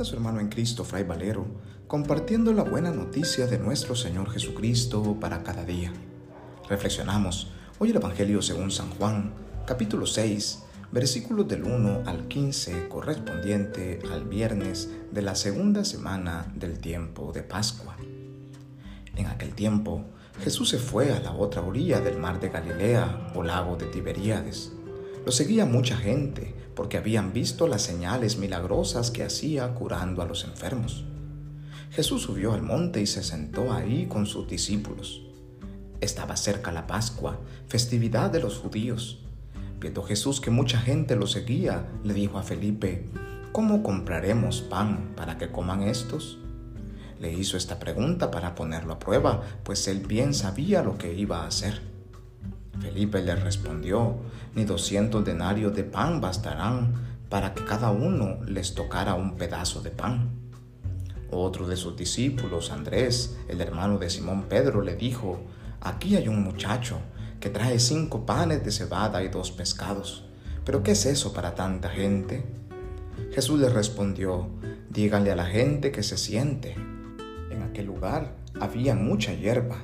a su hermano en Cristo, Fray Valero, compartiendo la buena noticia de nuestro Señor Jesucristo para cada día. Reflexionamos hoy el Evangelio según San Juan, capítulo 6, versículos del 1 al 15, correspondiente al viernes de la segunda semana del tiempo de Pascua. En aquel tiempo, Jesús se fue a la otra orilla del mar de Galilea o lago de Tiberíades. Lo seguía mucha gente porque habían visto las señales milagrosas que hacía curando a los enfermos. Jesús subió al monte y se sentó ahí con sus discípulos. Estaba cerca la Pascua, festividad de los judíos. Viendo Jesús que mucha gente lo seguía, le dijo a Felipe, ¿cómo compraremos pan para que coman estos? Le hizo esta pregunta para ponerlo a prueba, pues él bien sabía lo que iba a hacer. Felipe le respondió, ni doscientos denarios de pan bastarán para que cada uno les tocara un pedazo de pan. Otro de sus discípulos, Andrés, el hermano de Simón Pedro, le dijo, aquí hay un muchacho que trae cinco panes de cebada y dos pescados. ¿Pero qué es eso para tanta gente? Jesús le respondió, díganle a la gente que se siente. En aquel lugar había mucha hierba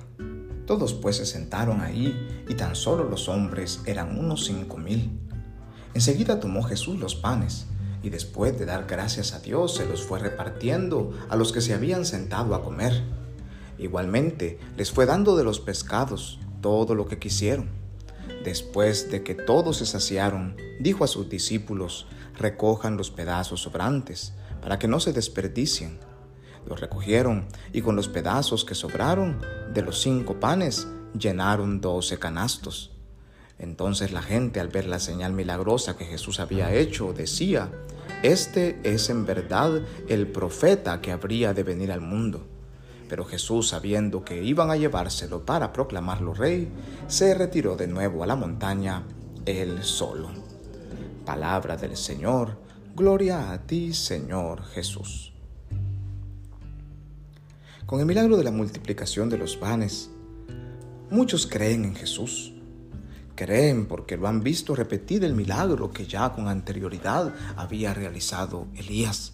todos pues se sentaron ahí y tan solo los hombres eran unos cinco mil. Enseguida tomó Jesús los panes y después de dar gracias a Dios se los fue repartiendo a los que se habían sentado a comer. Igualmente les fue dando de los pescados todo lo que quisieron. Después de que todos se saciaron, dijo a sus discípulos, recojan los pedazos sobrantes, para que no se desperdicien los recogieron y con los pedazos que sobraron de los cinco panes llenaron doce canastos. Entonces la gente al ver la señal milagrosa que Jesús había hecho decía, Este es en verdad el profeta que habría de venir al mundo. Pero Jesús, sabiendo que iban a llevárselo para proclamarlo rey, se retiró de nuevo a la montaña él solo. Palabra del Señor, gloria a ti Señor Jesús. Con el milagro de la multiplicación de los panes, muchos creen en Jesús. Creen porque lo han visto repetir el milagro que ya con anterioridad había realizado Elías.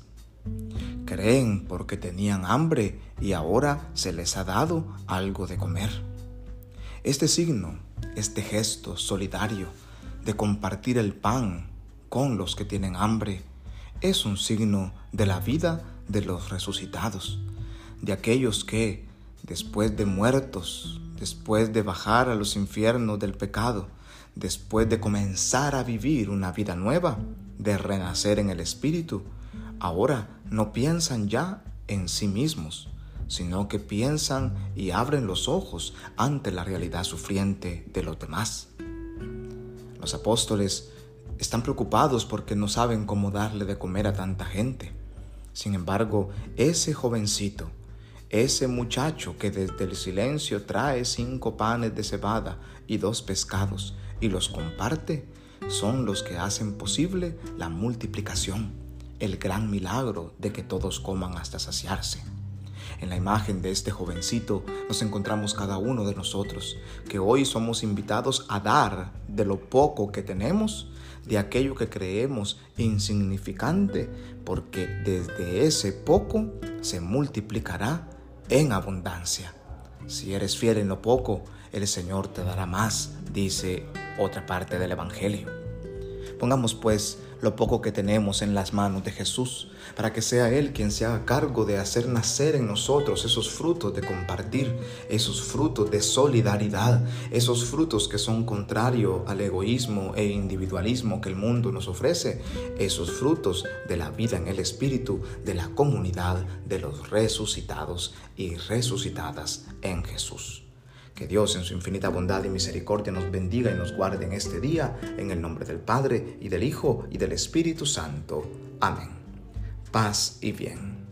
Creen porque tenían hambre y ahora se les ha dado algo de comer. Este signo, este gesto solidario de compartir el pan con los que tienen hambre, es un signo de la vida de los resucitados de aquellos que, después de muertos, después de bajar a los infiernos del pecado, después de comenzar a vivir una vida nueva, de renacer en el Espíritu, ahora no piensan ya en sí mismos, sino que piensan y abren los ojos ante la realidad sufriente de los demás. Los apóstoles están preocupados porque no saben cómo darle de comer a tanta gente. Sin embargo, ese jovencito, ese muchacho que desde el silencio trae cinco panes de cebada y dos pescados y los comparte, son los que hacen posible la multiplicación, el gran milagro de que todos coman hasta saciarse. En la imagen de este jovencito nos encontramos cada uno de nosotros, que hoy somos invitados a dar de lo poco que tenemos, de aquello que creemos insignificante, porque desde ese poco se multiplicará en abundancia. Si eres fiel en lo poco, el Señor te dará más, dice otra parte del Evangelio. Pongamos pues lo poco que tenemos en las manos de Jesús, para que sea Él quien se haga cargo de hacer nacer en nosotros esos frutos de compartir, esos frutos de solidaridad, esos frutos que son contrario al egoísmo e individualismo que el mundo nos ofrece, esos frutos de la vida en el Espíritu, de la comunidad de los resucitados y resucitadas en Jesús. Que Dios en su infinita bondad y misericordia nos bendiga y nos guarde en este día, en el nombre del Padre, y del Hijo, y del Espíritu Santo. Amén. Paz y bien.